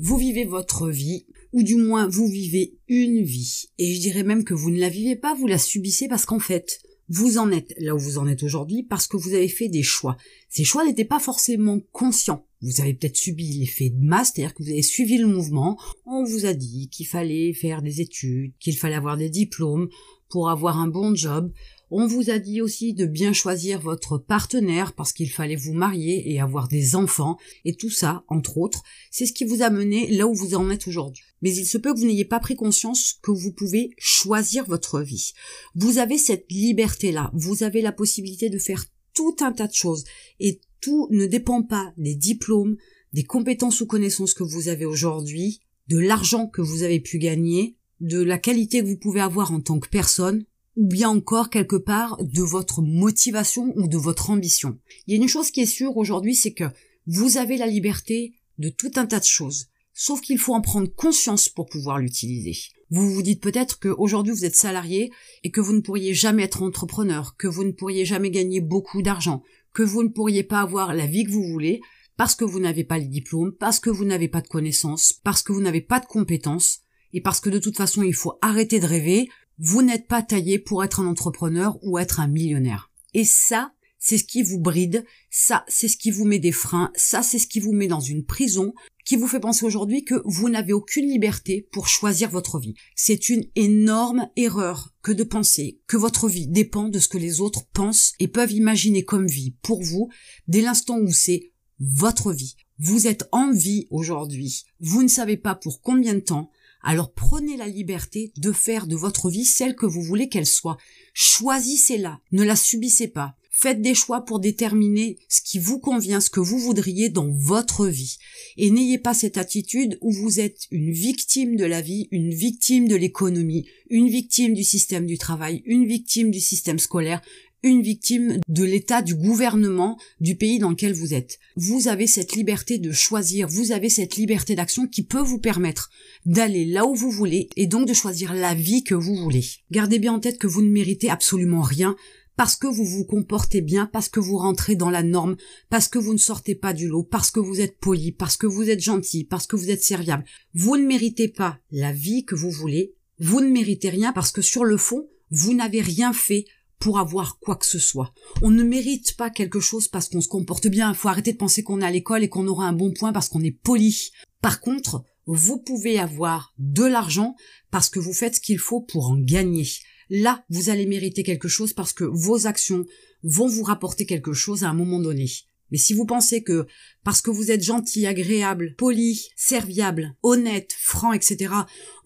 vous vivez votre vie, ou du moins vous vivez une vie. Et je dirais même que vous ne la vivez pas, vous la subissez parce qu'en fait, vous en êtes là où vous en êtes aujourd'hui parce que vous avez fait des choix. Ces choix n'étaient pas forcément conscients. Vous avez peut-être subi l'effet de masse, c'est-à-dire que vous avez suivi le mouvement. On vous a dit qu'il fallait faire des études, qu'il fallait avoir des diplômes pour avoir un bon job. On vous a dit aussi de bien choisir votre partenaire parce qu'il fallait vous marier et avoir des enfants. Et tout ça, entre autres, c'est ce qui vous a mené là où vous en êtes aujourd'hui. Mais il se peut que vous n'ayez pas pris conscience que vous pouvez choisir votre vie. Vous avez cette liberté-là. Vous avez la possibilité de faire tout un tas de choses. Et tout ne dépend pas des diplômes, des compétences ou connaissances que vous avez aujourd'hui, de l'argent que vous avez pu gagner, de la qualité que vous pouvez avoir en tant que personne, ou bien encore quelque part de votre motivation ou de votre ambition. Il y a une chose qui est sûre aujourd'hui, c'est que vous avez la liberté de tout un tas de choses. Sauf qu'il faut en prendre conscience pour pouvoir l'utiliser. Vous vous dites peut-être qu'aujourd'hui vous êtes salarié et que vous ne pourriez jamais être entrepreneur, que vous ne pourriez jamais gagner beaucoup d'argent, que vous ne pourriez pas avoir la vie que vous voulez parce que vous n'avez pas les diplômes, parce que vous n'avez pas de connaissances, parce que vous n'avez pas de compétences, et parce que de toute façon il faut arrêter de rêver, vous n'êtes pas taillé pour être un entrepreneur ou être un millionnaire. Et ça, c'est ce qui vous bride, ça, c'est ce qui vous met des freins, ça, c'est ce qui vous met dans une prison, qui vous fait penser aujourd'hui que vous n'avez aucune liberté pour choisir votre vie. C'est une énorme erreur que de penser que votre vie dépend de ce que les autres pensent et peuvent imaginer comme vie pour vous dès l'instant où c'est votre vie. Vous êtes en vie aujourd'hui. Vous ne savez pas pour combien de temps. Alors prenez la liberté de faire de votre vie celle que vous voulez qu'elle soit. Choisissez-la, ne la subissez pas. Faites des choix pour déterminer ce qui vous convient, ce que vous voudriez dans votre vie. Et n'ayez pas cette attitude où vous êtes une victime de la vie, une victime de l'économie, une victime du système du travail, une victime du système scolaire, une victime de l'état du gouvernement du pays dans lequel vous êtes. Vous avez cette liberté de choisir, vous avez cette liberté d'action qui peut vous permettre d'aller là où vous voulez et donc de choisir la vie que vous voulez. Gardez bien en tête que vous ne méritez absolument rien parce que vous vous comportez bien, parce que vous rentrez dans la norme, parce que vous ne sortez pas du lot, parce que vous êtes poli, parce que vous êtes gentil, parce que vous êtes serviable. Vous ne méritez pas la vie que vous voulez, vous ne méritez rien parce que sur le fond, vous n'avez rien fait pour avoir quoi que ce soit. On ne mérite pas quelque chose parce qu'on se comporte bien. Il faut arrêter de penser qu'on est à l'école et qu'on aura un bon point parce qu'on est poli. Par contre, vous pouvez avoir de l'argent parce que vous faites ce qu'il faut pour en gagner. Là, vous allez mériter quelque chose parce que vos actions vont vous rapporter quelque chose à un moment donné. Mais si vous pensez que parce que vous êtes gentil, agréable, poli, serviable, honnête, franc, etc.,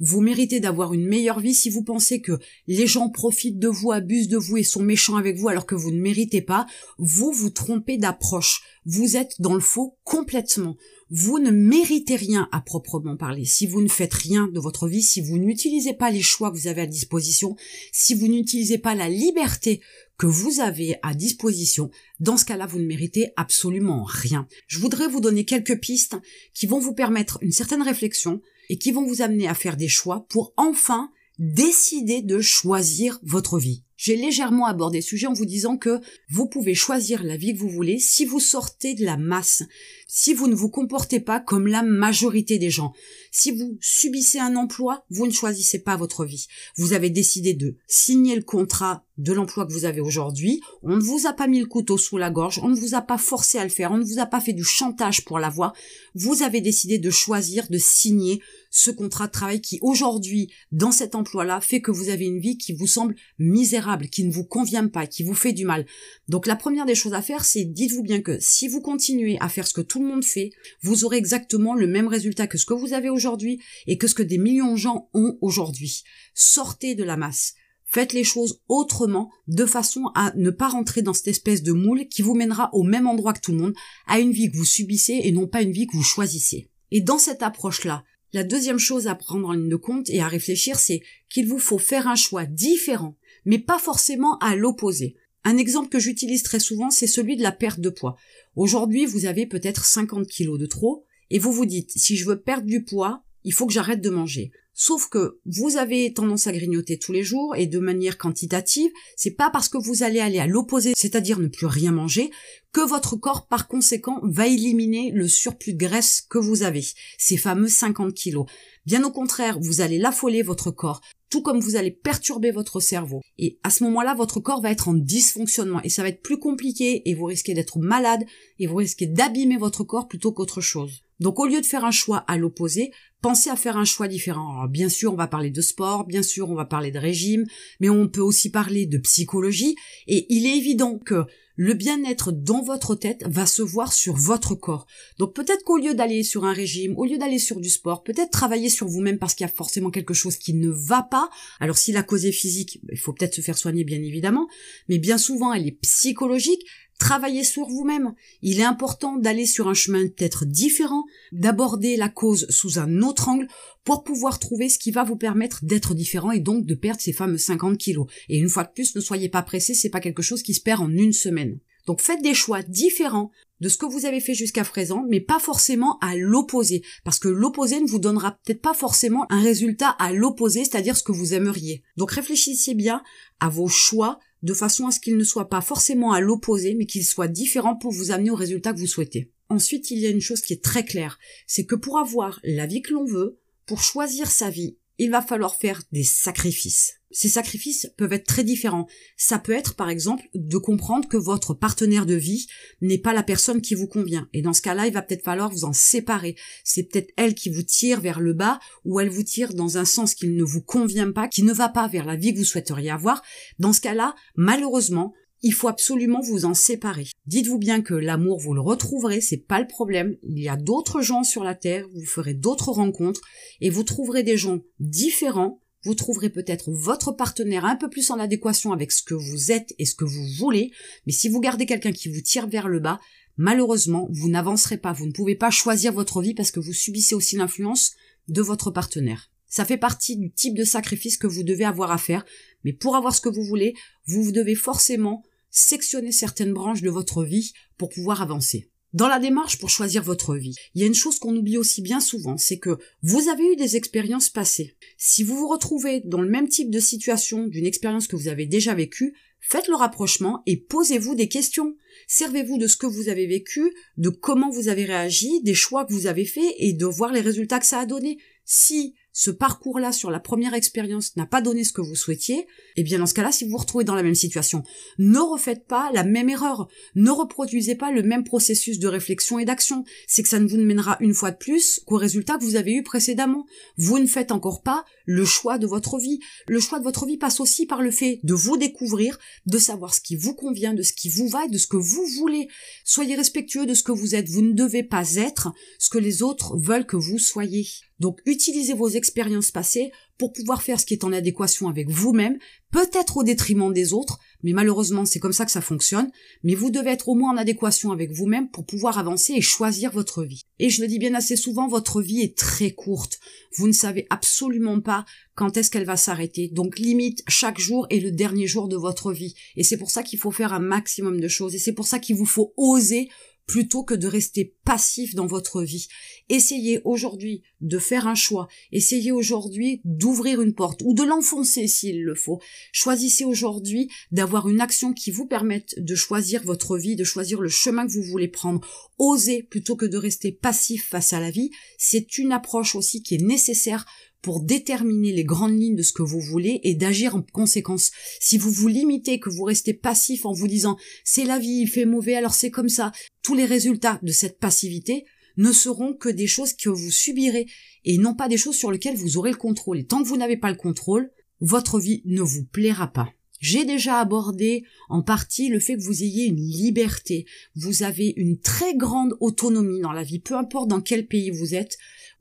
vous méritez d'avoir une meilleure vie, si vous pensez que les gens profitent de vous, abusent de vous et sont méchants avec vous alors que vous ne méritez pas, vous vous trompez d'approche. Vous êtes dans le faux complètement. Vous ne méritez rien à proprement parler. Si vous ne faites rien de votre vie, si vous n'utilisez pas les choix que vous avez à disposition, si vous n'utilisez pas la liberté que vous avez à disposition, dans ce cas-là, vous ne méritez absolument rien. Voudrais vous donner quelques pistes qui vont vous permettre une certaine réflexion et qui vont vous amener à faire des choix pour enfin décider de choisir votre vie. J'ai légèrement abordé ce sujet en vous disant que vous pouvez choisir la vie que vous voulez si vous sortez de la masse, si vous ne vous comportez pas comme la majorité des gens. Si vous subissez un emploi, vous ne choisissez pas votre vie. Vous avez décidé de signer le contrat de l'emploi que vous avez aujourd'hui. On ne vous a pas mis le couteau sous la gorge, on ne vous a pas forcé à le faire, on ne vous a pas fait du chantage pour l'avoir. Vous avez décidé de choisir de signer ce contrat de travail qui aujourd'hui, dans cet emploi-là, fait que vous avez une vie qui vous semble misérable, qui ne vous convient pas, qui vous fait du mal. Donc la première des choses à faire, c'est dites-vous bien que si vous continuez à faire ce que tout le monde fait, vous aurez exactement le même résultat que ce que vous avez aujourd'hui et que ce que des millions de gens ont aujourd'hui. Sortez de la masse. Faites les choses autrement, de façon à ne pas rentrer dans cette espèce de moule qui vous mènera au même endroit que tout le monde, à une vie que vous subissez et non pas une vie que vous choisissez. Et dans cette approche-là, la deuxième chose à prendre en ligne de compte et à réfléchir, c'est qu'il vous faut faire un choix différent, mais pas forcément à l'opposé. Un exemple que j'utilise très souvent, c'est celui de la perte de poids. Aujourd'hui, vous avez peut-être 50 kilos de trop, et vous vous dites, si je veux perdre du poids, il faut que j'arrête de manger. Sauf que vous avez tendance à grignoter tous les jours et de manière quantitative, c'est pas parce que vous allez aller à l'opposé, c'est-à-dire ne plus rien manger, que votre corps par conséquent va éliminer le surplus de graisse que vous avez, ces fameux 50 kilos. Bien au contraire, vous allez l'affoler votre corps, tout comme vous allez perturber votre cerveau. Et à ce moment-là, votre corps va être en dysfonctionnement et ça va être plus compliqué et vous risquez d'être malade et vous risquez d'abîmer votre corps plutôt qu'autre chose. Donc au lieu de faire un choix à l'opposé, pensez à faire un choix différent. Bien sûr, on va parler de sport, bien sûr, on va parler de régime, mais on peut aussi parler de psychologie et il est évident que le bien-être dans votre tête va se voir sur votre corps. Donc peut-être qu'au lieu d'aller sur un régime, au lieu d'aller sur du sport, peut-être travailler sur vous-même parce qu'il y a forcément quelque chose qui ne va pas. Alors si la cause est physique, il faut peut-être se faire soigner bien évidemment, mais bien souvent elle est psychologique, Travaillez sur vous-même. Il est important d'aller sur un chemin peut-être différent, d'aborder la cause sous un autre angle pour pouvoir trouver ce qui va vous permettre d'être différent et donc de perdre ces fameux 50 kilos. Et une fois de plus, ne soyez pas pressés, c'est pas quelque chose qui se perd en une semaine. Donc faites des choix différents de ce que vous avez fait jusqu'à présent, mais pas forcément à l'opposé, parce que l'opposé ne vous donnera peut-être pas forcément un résultat à l'opposé, c'est-à-dire ce que vous aimeriez. Donc réfléchissez bien à vos choix de façon à ce qu'ils ne soient pas forcément à l'opposé, mais qu'ils soient différents pour vous amener au résultat que vous souhaitez. Ensuite, il y a une chose qui est très claire, c'est que pour avoir la vie que l'on veut, pour choisir sa vie, il va falloir faire des sacrifices. Ces sacrifices peuvent être très différents. Ça peut être, par exemple, de comprendre que votre partenaire de vie n'est pas la personne qui vous convient. Et dans ce cas-là, il va peut-être falloir vous en séparer. C'est peut-être elle qui vous tire vers le bas ou elle vous tire dans un sens qui ne vous convient pas, qui ne va pas vers la vie que vous souhaiteriez avoir. Dans ce cas-là, malheureusement, il faut absolument vous en séparer. Dites-vous bien que l'amour, vous le retrouverez, c'est pas le problème. Il y a d'autres gens sur la terre, vous ferez d'autres rencontres et vous trouverez des gens différents vous trouverez peut-être votre partenaire un peu plus en adéquation avec ce que vous êtes et ce que vous voulez, mais si vous gardez quelqu'un qui vous tire vers le bas, malheureusement, vous n'avancerez pas, vous ne pouvez pas choisir votre vie parce que vous subissez aussi l'influence de votre partenaire. Ça fait partie du type de sacrifice que vous devez avoir à faire, mais pour avoir ce que vous voulez, vous devez forcément sectionner certaines branches de votre vie pour pouvoir avancer. Dans la démarche pour choisir votre vie, il y a une chose qu'on oublie aussi bien souvent, c'est que vous avez eu des expériences passées. Si vous vous retrouvez dans le même type de situation d'une expérience que vous avez déjà vécue, faites le rapprochement et posez-vous des questions. Servez-vous de ce que vous avez vécu, de comment vous avez réagi, des choix que vous avez faits et de voir les résultats que ça a donné. Si ce parcours-là sur la première expérience n'a pas donné ce que vous souhaitiez, eh bien dans ce cas-là, si vous vous retrouvez dans la même situation, ne refaites pas la même erreur, ne reproduisez pas le même processus de réflexion et d'action. C'est que ça ne vous mènera une fois de plus qu'au résultat que vous avez eu précédemment. Vous ne faites encore pas le choix de votre vie. Le choix de votre vie passe aussi par le fait de vous découvrir, de savoir ce qui vous convient, de ce qui vous va et de ce que vous voulez. Soyez respectueux de ce que vous êtes. Vous ne devez pas être ce que les autres veulent que vous soyez. Donc utilisez vos expériences passées pour pouvoir faire ce qui est en adéquation avec vous-même, peut-être au détriment des autres, mais malheureusement c'est comme ça que ça fonctionne, mais vous devez être au moins en adéquation avec vous-même pour pouvoir avancer et choisir votre vie. Et je le dis bien assez souvent, votre vie est très courte. Vous ne savez absolument pas quand est-ce qu'elle va s'arrêter. Donc limite, chaque jour est le dernier jour de votre vie. Et c'est pour ça qu'il faut faire un maximum de choses. Et c'est pour ça qu'il vous faut oser plutôt que de rester passif dans votre vie. Essayez aujourd'hui de faire un choix, essayez aujourd'hui d'ouvrir une porte ou de l'enfoncer s'il le faut. Choisissez aujourd'hui d'avoir une action qui vous permette de choisir votre vie, de choisir le chemin que vous voulez prendre. Osez plutôt que de rester passif face à la vie. C'est une approche aussi qui est nécessaire pour déterminer les grandes lignes de ce que vous voulez et d'agir en conséquence. Si vous vous limitez, que vous restez passif en vous disant c'est la vie, il fait mauvais, alors c'est comme ça, tous les résultats de cette passivité ne seront que des choses que vous subirez et non pas des choses sur lesquelles vous aurez le contrôle. Et tant que vous n'avez pas le contrôle, votre vie ne vous plaira pas. J'ai déjà abordé en partie le fait que vous ayez une liberté. Vous avez une très grande autonomie dans la vie, peu importe dans quel pays vous êtes.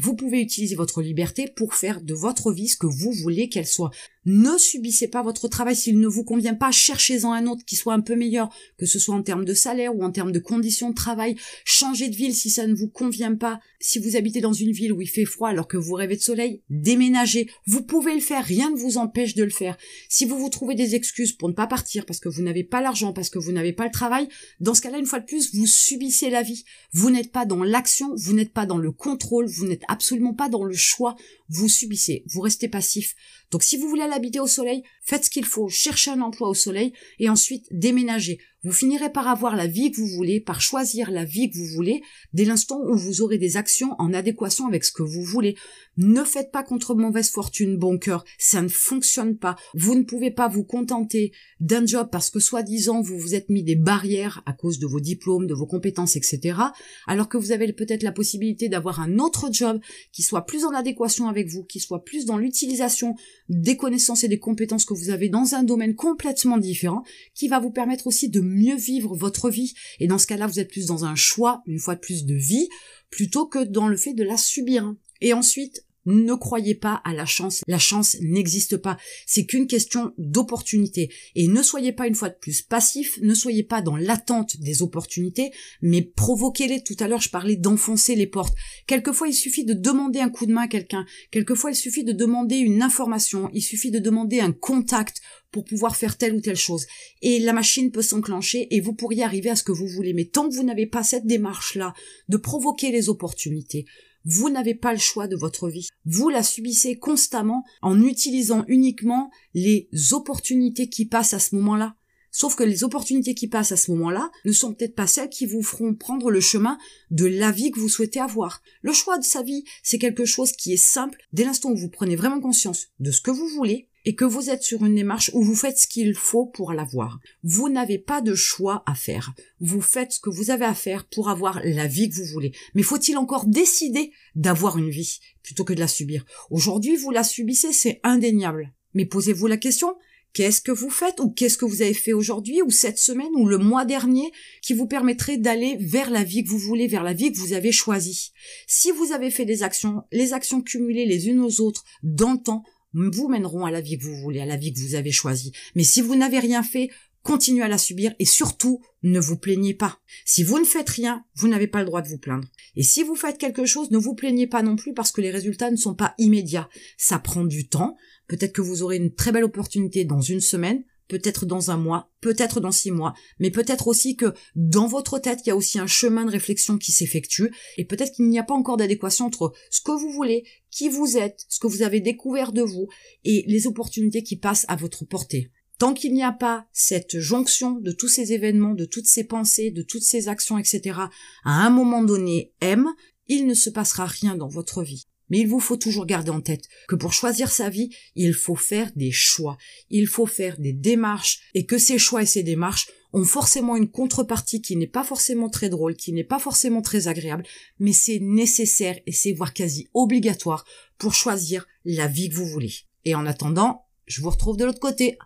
Vous pouvez utiliser votre liberté pour faire de votre vie ce que vous voulez qu'elle soit. Ne subissez pas votre travail s'il ne vous convient pas. Cherchez-en un autre qui soit un peu meilleur, que ce soit en termes de salaire ou en termes de conditions de travail. Changez de ville si ça ne vous convient pas. Si vous habitez dans une ville où il fait froid alors que vous rêvez de soleil, déménagez. Vous pouvez le faire. Rien ne vous empêche de le faire. Si vous vous trouvez des excuses pour ne pas partir parce que vous n'avez pas l'argent, parce que vous n'avez pas le travail, dans ce cas-là, une fois de plus, vous subissez la vie. Vous n'êtes pas dans l'action, vous n'êtes pas dans le contrôle, vous n'êtes absolument pas dans le choix. Vous subissez. Vous restez passif. Donc si vous voulez aller habiter au soleil, faites ce qu'il faut, cherchez un emploi au soleil et ensuite déménagez. Vous finirez par avoir la vie que vous voulez, par choisir la vie que vous voulez, dès l'instant où vous aurez des actions en adéquation avec ce que vous voulez. Ne faites pas contre mauvaise fortune bon cœur, ça ne fonctionne pas. Vous ne pouvez pas vous contenter d'un job parce que soi-disant vous vous êtes mis des barrières à cause de vos diplômes, de vos compétences, etc. Alors que vous avez peut-être la possibilité d'avoir un autre job qui soit plus en adéquation avec vous, qui soit plus dans l'utilisation des connaissances et des compétences que vous avez dans un domaine complètement différent, qui va vous permettre aussi de mieux vivre votre vie. Et dans ce cas-là, vous êtes plus dans un choix, une fois de plus, de vie, plutôt que dans le fait de la subir. Et ensuite, ne croyez pas à la chance. La chance n'existe pas. C'est qu'une question d'opportunité. Et ne soyez pas une fois de plus passif, ne soyez pas dans l'attente des opportunités, mais provoquez-les. Tout à l'heure, je parlais d'enfoncer les portes. Quelquefois, il suffit de demander un coup de main à quelqu'un. Quelquefois, il suffit de demander une information. Il suffit de demander un contact pour pouvoir faire telle ou telle chose. Et la machine peut s'enclencher et vous pourriez arriver à ce que vous voulez. Mais tant que vous n'avez pas cette démarche-là de provoquer les opportunités, vous n'avez pas le choix de votre vie. Vous la subissez constamment en utilisant uniquement les opportunités qui passent à ce moment-là. Sauf que les opportunités qui passent à ce moment-là ne sont peut-être pas celles qui vous feront prendre le chemin de la vie que vous souhaitez avoir. Le choix de sa vie, c'est quelque chose qui est simple dès l'instant où vous prenez vraiment conscience de ce que vous voulez et que vous êtes sur une démarche où vous faites ce qu'il faut pour l'avoir. Vous n'avez pas de choix à faire. Vous faites ce que vous avez à faire pour avoir la vie que vous voulez. Mais faut-il encore décider d'avoir une vie plutôt que de la subir? Aujourd'hui, vous la subissez, c'est indéniable. Mais posez-vous la question, Qu'est-ce que vous faites ou qu'est-ce que vous avez fait aujourd'hui ou cette semaine ou le mois dernier qui vous permettrait d'aller vers la vie que vous voulez, vers la vie que vous avez choisie? Si vous avez fait des actions, les actions cumulées les unes aux autres dans le temps vous mèneront à la vie que vous voulez, à la vie que vous avez choisie. Mais si vous n'avez rien fait, continuez à la subir et surtout ne vous plaignez pas. Si vous ne faites rien, vous n'avez pas le droit de vous plaindre. Et si vous faites quelque chose, ne vous plaignez pas non plus parce que les résultats ne sont pas immédiats. Ça prend du temps. Peut-être que vous aurez une très belle opportunité dans une semaine, peut-être dans un mois, peut-être dans six mois, mais peut-être aussi que dans votre tête, il y a aussi un chemin de réflexion qui s'effectue, et peut-être qu'il n'y a pas encore d'adéquation entre ce que vous voulez, qui vous êtes, ce que vous avez découvert de vous, et les opportunités qui passent à votre portée. Tant qu'il n'y a pas cette jonction de tous ces événements, de toutes ces pensées, de toutes ces actions, etc., à un moment donné, M, il ne se passera rien dans votre vie. Mais il vous faut toujours garder en tête que pour choisir sa vie, il faut faire des choix, il faut faire des démarches, et que ces choix et ces démarches ont forcément une contrepartie qui n'est pas forcément très drôle, qui n'est pas forcément très agréable, mais c'est nécessaire et c'est voire quasi obligatoire pour choisir la vie que vous voulez. Et en attendant, je vous retrouve de l'autre côté.